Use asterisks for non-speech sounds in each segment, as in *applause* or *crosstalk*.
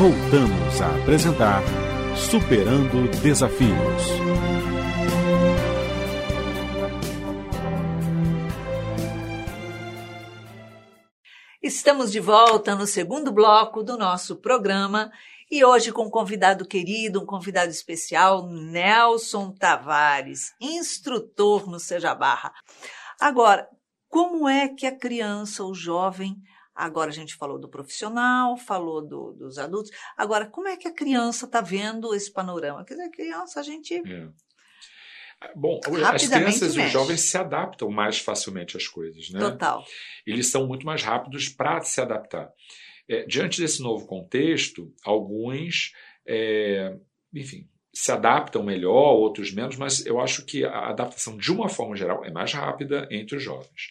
Voltamos a apresentar Superando Desafios. Estamos de volta no segundo bloco do nosso programa e hoje com um convidado querido, um convidado especial, Nelson Tavares, instrutor no Seja Barra. Agora, como é que a criança, o jovem, agora a gente falou do profissional, falou do, dos adultos, agora como é que a criança está vendo esse panorama? Quer dizer, a criança, a gente. É. Bom, as crianças e os jovens se adaptam mais facilmente às coisas, né? Total. Eles são muito mais rápidos para se adaptar. É, diante desse novo contexto, alguns, é, enfim, se adaptam melhor, outros menos, mas eu acho que a adaptação, de uma forma geral, é mais rápida entre os jovens.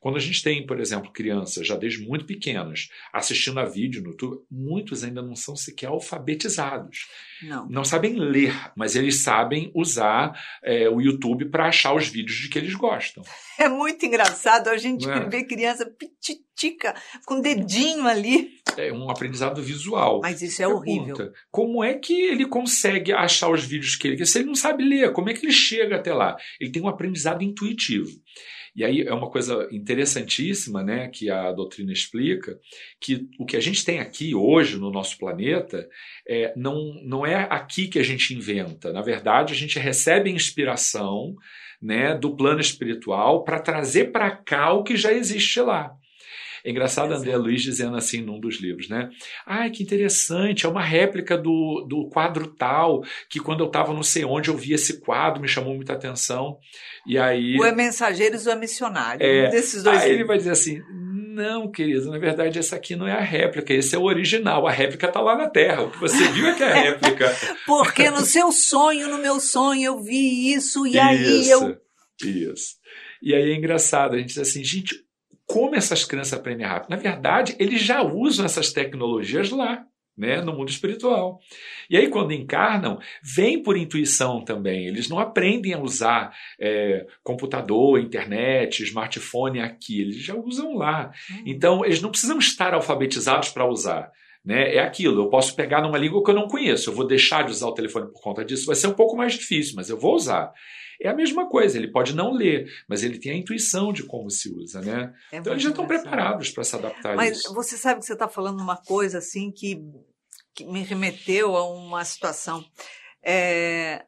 Quando a gente tem, por exemplo, crianças já desde muito pequenas assistindo a vídeo no YouTube, muitos ainda não são sequer alfabetizados. Não. Não sabem ler, mas eles sabem usar é, o YouTube para achar os vídeos de que eles gostam. *laughs* É muito engraçado a gente é? ver criança pititica com dedinho ali. É um aprendizado visual. Mas isso é Pergunta, horrível. Como é que ele consegue achar os vídeos que ele quer? Se ele não sabe ler, como é que ele chega até lá? Ele tem um aprendizado intuitivo. E aí é uma coisa interessantíssima, né, que a doutrina explica, que o que a gente tem aqui hoje no nosso planeta é, não, não é aqui que a gente inventa. Na verdade, a gente recebe inspiração né, do plano espiritual para trazer para cá o que já existe lá. É engraçado André Luiz dizendo assim num dos livros, né? Ai, que interessante, é uma réplica do, do quadro tal, que quando eu estava não sei onde eu vi esse quadro, me chamou muita atenção. E aí. O é Mensageiros ou é Missionário? É, um desses dois. Aí livros. ele vai dizer assim: não, querido, na verdade essa aqui não é a réplica, esse é o original. A réplica está lá na Terra. O que você viu é que é a réplica. *laughs* Porque no seu sonho, no meu sonho, eu vi isso e isso, aí eu. Isso. E aí é engraçado, a gente diz assim, gente, como essas crianças aprendem rápido? Na verdade, eles já usam essas tecnologias lá. Né, no mundo espiritual. E aí, quando encarnam, vem por intuição também. Eles não aprendem a usar é, computador, internet, smartphone aqui, eles já usam lá. Uhum. Então, eles não precisam estar alfabetizados para usar. Né? É aquilo, eu posso pegar numa língua que eu não conheço, eu vou deixar de usar o telefone por conta disso, vai ser um pouco mais difícil, mas eu vou usar. É a mesma coisa, ele pode não ler, mas ele tem a intuição de como se usa, né? É então eles já estão preparados para se adaptar mas a isso. Mas você sabe que você está falando uma coisa assim que, que me remeteu a uma situação. É,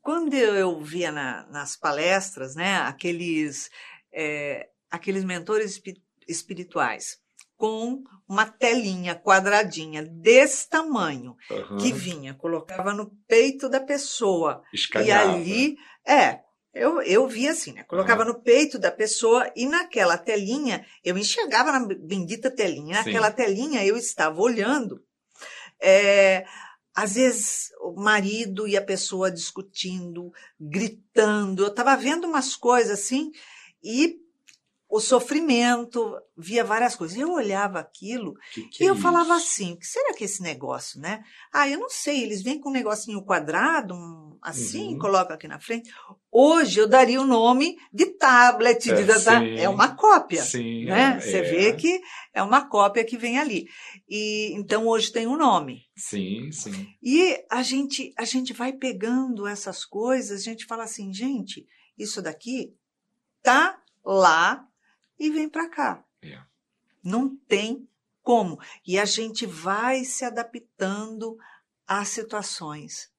quando eu via na, nas palestras, né, aqueles, é, aqueles mentores espirituais com uma telinha quadradinha desse tamanho uhum. que vinha, colocava no peito da pessoa. Escaneava. E ali, é, eu, eu vi assim, né? Colocava uhum. no peito da pessoa e naquela telinha, eu enxergava na bendita telinha, naquela Sim. telinha eu estava olhando. É, às vezes o marido e a pessoa discutindo, gritando, eu estava vendo umas coisas assim e o sofrimento, via várias coisas. Eu olhava aquilo que que e é eu falava assim: que será que é esse negócio, né? Ah, eu não sei, eles vêm com um negocinho quadrado, um, assim, uhum. colocam aqui na frente. Hoje eu daria o nome de tablet, é, de, é uma cópia. Sim, né? É, Você é. vê que é uma cópia que vem ali. E então hoje tem um nome. Sim, sim. E a gente, a gente vai pegando essas coisas, a gente fala assim, gente, isso daqui tá lá e vem para cá. É. Não tem como. E a gente vai se adaptando às situações.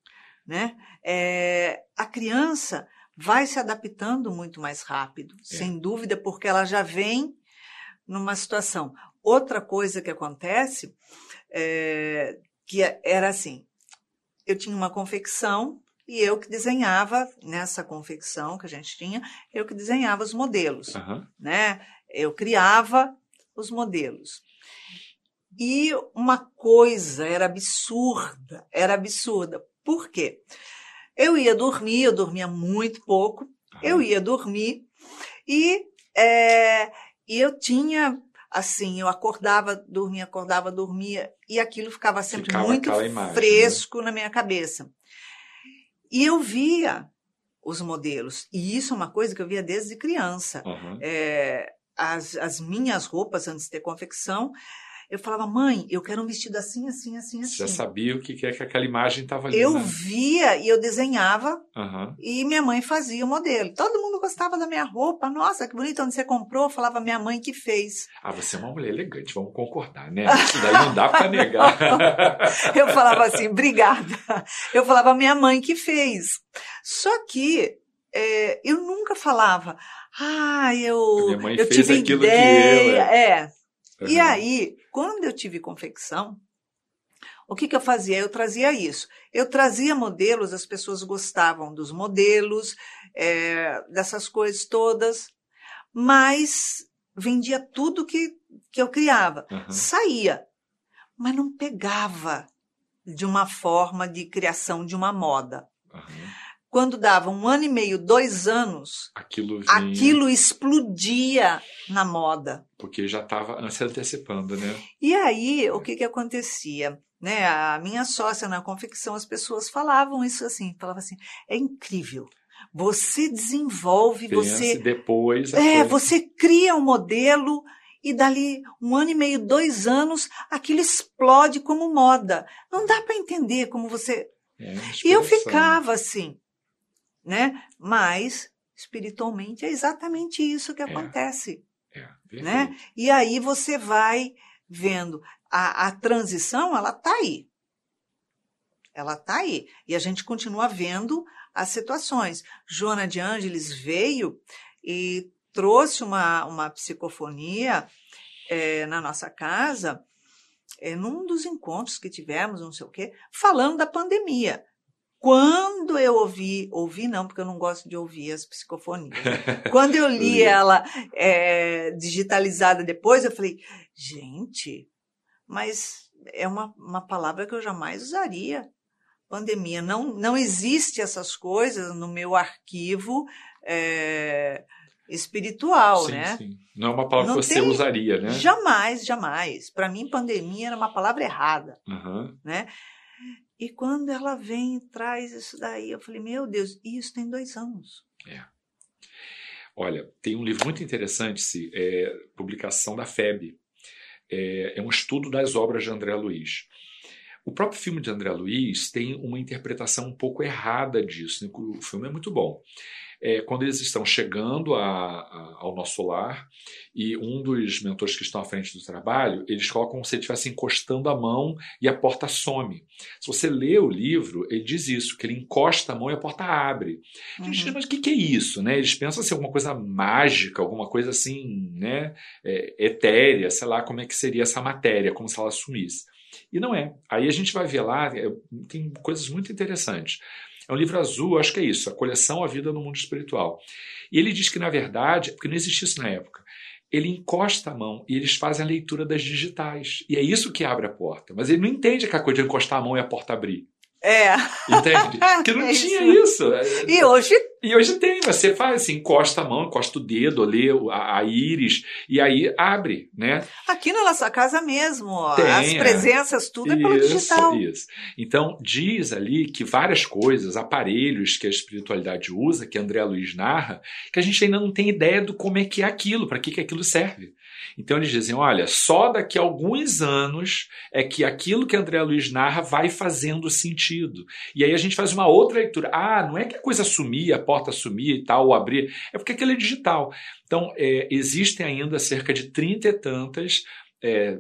Né? É, a criança vai se adaptando muito mais rápido, é. sem dúvida, porque ela já vem numa situação. Outra coisa que acontece, é, que era assim, eu tinha uma confecção e eu que desenhava nessa confecção que a gente tinha, eu que desenhava os modelos, uhum. né? Eu criava os modelos. E uma coisa era absurda, era absurda. Por quê? Eu ia dormir, eu dormia muito pouco, uhum. eu ia dormir e, é, e eu tinha assim, eu acordava, dormia, acordava, dormia, e aquilo ficava sempre ficava muito imagem, né? fresco né? na minha cabeça. E eu via os modelos. E isso é uma coisa que eu via desde criança. Uhum. É, as, as minhas roupas, antes de ter confecção, Eu falava, mãe, eu quero um vestido assim, assim, assim, assim. Você já sabia o que é que aquela imagem estava ali. Eu né? via e eu desenhava Aham. e minha mãe fazia o modelo. Todo mundo gostava da minha roupa. Nossa, que bonito, onde você comprou? Eu falava, minha mãe que fez. Ah, você é uma mulher elegante, vamos concordar, né? Isso daí não dá para negar. *laughs* Eu falava assim, obrigada. Eu falava, minha mãe que fez. Só que é, eu nunca falava, ah, eu, Minha mãe eu fez tive aquilo que ideia. eu, é. E Aham. aí, quando eu tive confecção, o que, que eu fazia? Eu trazia isso. Eu trazia modelos, as pessoas gostavam dos modelos, é, dessas coisas todas, mas vendia tudo que, que eu criava. Aham. Saía, mas não pegava de uma forma de criação de uma moda. Aham. Quando dava um ano e meio, dois anos, Aquilo vinha, aquilo explodia na moda. porque já estava *laughs* se antecipando, né? E aí, o que que acontecia? Né, a minha sócia na confecção, as pessoas falavam isso assim, falavam assim, é incrível. Você desenvolve, Pense você depois. é, coisa- você cria um modelo e dali um ano e meio, dois anos, aquilo explode como moda. Não dá para entender como você. É, E eu ficava assim, né? Mas espiritualmente é exatamente isso que acontece. É, né? E aí você vai vendo a, a transição, ela tá aí. Ela tá aí. E a gente continua vendo as situações. Joana de Ângeles veio e trouxe uma, uma psicofonia eh, na nossa casa, eh, num dos encontros que tivemos, não sei o quê, falando da pandemia. Quando eu ouvi, ouvi não, porque eu não gosto de ouvir as psicofonias. *laughs* Quando eu li ela é, digitalizada depois, eu falei, gente, mas é uma, uma palavra que eu jamais usaria. Pandemia. Não, não existe essas coisas no meu arquivo é, espiritual, sim, né? sim. Não é uma palavra Não que você tem- usaria, né? Jamais, jamais. Para mim, pandemia era uma palavra errada Aham. né? E quando ela vem e traz isso daí, eu falei, meu Deus, isso tem dois anos. Olha, tem um livro muito interessante, se é publicação da FEB. É, é um estudo das obras de André Luiz. O próprio filme de André Luiz tem uma interpretação um pouco errada disso. né? O filme é muito bom. É, quando eles estão chegando a- a- ao nosso lar e um dos mentores que estão à frente do trabalho, eles colocam como se ele estivesse encostando a mão e a porta some. Se você lê o livro, ele diz isso, que ele encosta a mão e a porta abre. A gente, Uhum. mas o que, que é isso? Né? Eles pensam ser alguma coisa mágica, alguma coisa assim, né? é, etérea, sei lá como é que seria essa matéria, como se ela sumisse. E não é. Aí a gente vai ver lá, é, tem coisas muito interessantes. É um livro azul, acho que é isso, a coleção A Vida no Mundo Espiritual. E ele diz que, na verdade, porque não existia isso na época, ele encosta a mão e eles fazem a leitura das digitais. E é isso que abre a porta. Mas ele não entende aquela coisa de encostar a mão e a porta abrir. É, Entende? *laughs* Porque não É tinha isso. isso. e hoje E hoje tem, você faz assim, encosta a mão, encosta o dedo, lê a, a íris, e aí abre, né? aqui na nossa casa mesmo, ó, Tem, as é. presenças, tudo é pelo digital. Isso. Então, diz ali que várias coisas, aparelhos que a espiritualidade usa, que André Luiz narra, que a gente ainda não tem ideia do como é que é aquilo, para que, que aquilo serve. Então eles dizem, olha, só daqui a alguns anos é que aquilo que André Luiz narra vai fazendo sentido. E aí a gente faz uma outra leitura. Ah, não é que a coisa sumia, porta sumia e tal, ou abrir, é porque aquilo é digital. Então, é, existem ainda cerca de trinta e tantas é,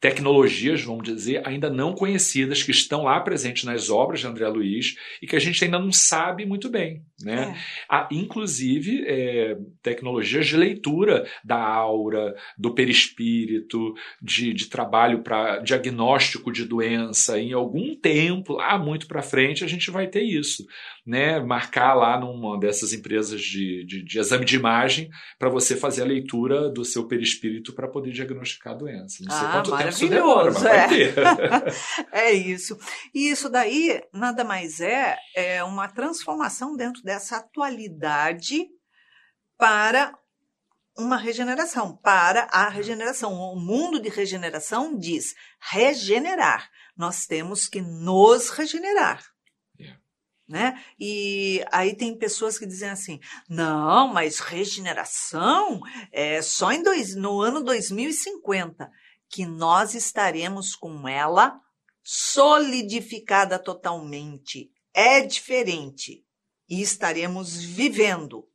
tecnologias, vamos dizer, ainda não conhecidas, que estão lá presentes nas obras de André Luiz e que a gente ainda não sabe muito bem. Né? É. Há, inclusive, é, tecnologias de leitura da aura, do perispírito, de, de trabalho para diagnóstico de doença. Em algum tempo, lá muito para frente, a gente vai ter isso. Né? Marcar lá numa dessas empresas de, de, de exame de imagem para você fazer a leitura do seu perispírito para poder diagnosticar a doença. Não sei Ah, quanto tempo isso demora, mas maravilhoso, vai é. ter. *laughs* É isso. E isso daí nada mais é, é uma transformação dentro dessa atualidade para uma regeneração, para a regeneração. O mundo de regeneração diz regenerar. Nós temos que nos regenerar. Yeah. Né? E aí tem pessoas que dizem assim: não, mas regeneração é só em dois, no ano 2050. Que nós estaremos com ela solidificada totalmente. É diferente. E estaremos vivendo.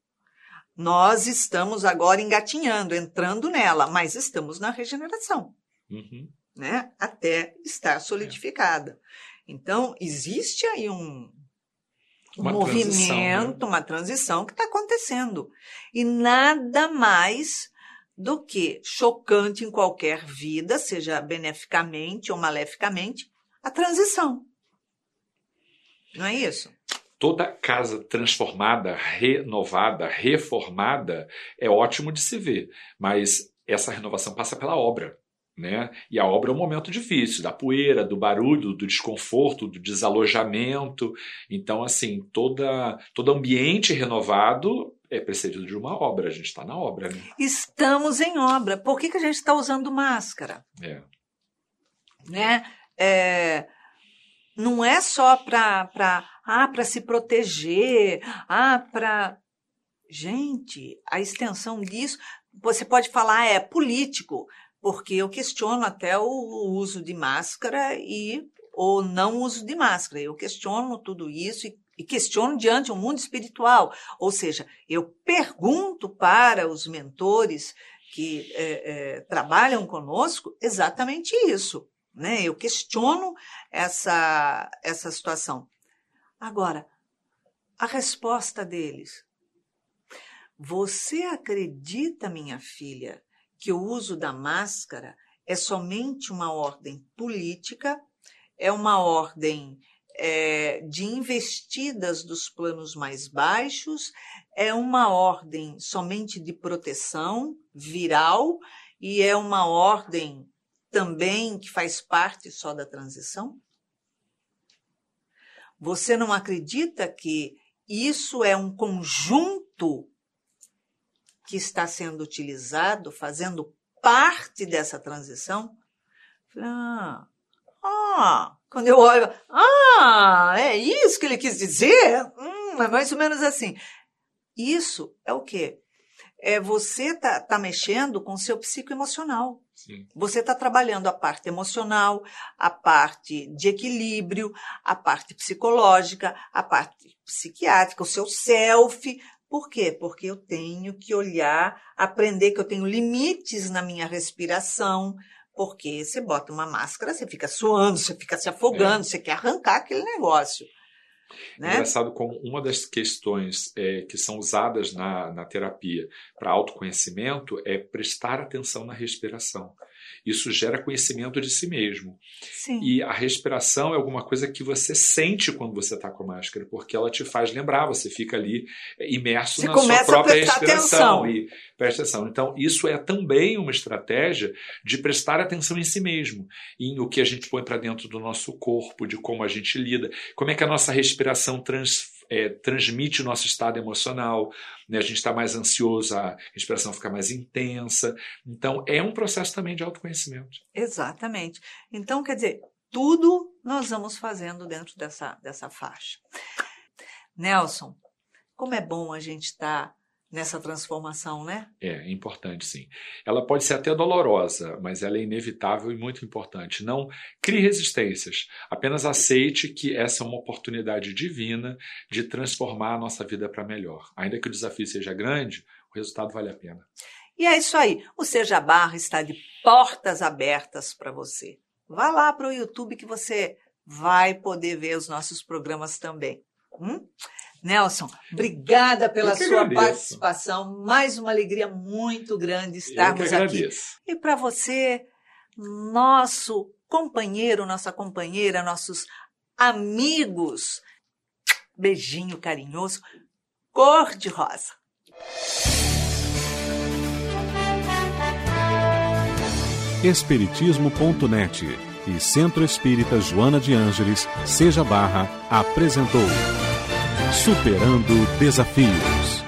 Nós estamos agora engatinhando, entrando nela, mas estamos na regeneração. Uhum. Né? Até estar solidificada. Então, existe aí um, um Uma movimento, transição, né? uma transição que está acontecendo. E nada mais do que chocante em qualquer vida, seja beneficamente ou maleficamente, a transição. Não é isso? Toda casa transformada, renovada, reformada é ótimo de se ver, mas essa renovação passa pela obra. Né? E a obra é um momento difícil, da poeira, do barulho, do desconforto, do desalojamento. Então, assim, toda, todo ambiente renovado é precedido de uma obra. A gente está na obra, né? Estamos em obra. Por que, que a gente está usando máscara? É. né? É, não é só para ah, se proteger, ah, para gente, a extensão disso, você pode falar é político, porque eu questiono até o uso de máscara e ou não uso de máscara. Eu questiono tudo isso e, e questiono diante um mundo espiritual. Ou seja, eu pergunto para os mentores que é, é, trabalham conosco exatamente isso. Né? Eu questiono essa, essa situação. Agora, a resposta deles. Você acredita, minha filha, que o uso da máscara é somente uma ordem política, é uma ordem é, de investidas dos planos mais baixos, é uma ordem somente de proteção viral e é uma ordem também que faz parte só da transição? Você não acredita que isso é um conjunto que está sendo utilizado, fazendo parte dessa transição? Ah, ah, quando eu olho, ah, é isso que ele quis dizer? Hum, é mais ou menos assim. Isso é o quê? É você tá, tá mexendo com o seu psicoemocional. Sim. Você está trabalhando a parte emocional, a parte de equilíbrio, a parte psicológica, a parte psiquiátrica, o seu self. Por quê? Porque eu tenho que olhar, aprender que eu tenho limites na minha respiração. Porque você bota uma máscara, você fica suando, você fica se afogando, você quer arrancar aquele negócio. Né? Engraçado como uma das questões é, que são usadas na, na terapia para autoconhecimento é prestar atenção na respiração. Isso gera conhecimento de si mesmo. Sim. E a respiração é alguma coisa que você sente quando você está com a máscara, porque ela te faz lembrar, você fica ali é, imerso Você na sua própria respiração. atenção. E presta atenção. Então, isso é também uma estratégia de prestar atenção em si mesmo, em o que a gente põe para dentro do nosso corpo, de como a gente lida, como é que a nossa respiração trans, é, transmite o nosso estado emocional, né? a gente está mais ansioso, a respiração fica mais intensa. Então, é um processo também de autoconhecimento. Exatamente. Então, quer dizer, tudo nós vamos fazendo dentro dessa, dessa faixa. Nelson, como é bom a gente estar nessa transformação, né? É, importante sim. Ela pode ser até dolorosa, mas ela é inevitável e muito importante. Não crie resistências. Apenas aceite que essa é uma oportunidade divina de transformar a nossa vida para melhor. Ainda que o desafio seja grande, o resultado vale a pena. E é isso aí. O Seja Barra está de portas abertas para você. Vá lá para o YouTube que você vai poder ver os nossos programas também. Hum? Nelson, obrigada pela sua agradeço. participação. Mais uma alegria muito grande Eu que estarmos aqui. E para você, nosso companheiro, nossa companheira, nossos amigos, beijinho carinhoso, cor de rosa. Espiritismo.net e Centro Espírita Joana de Ângeles, Seja Barra, apresentou Superando Desafios.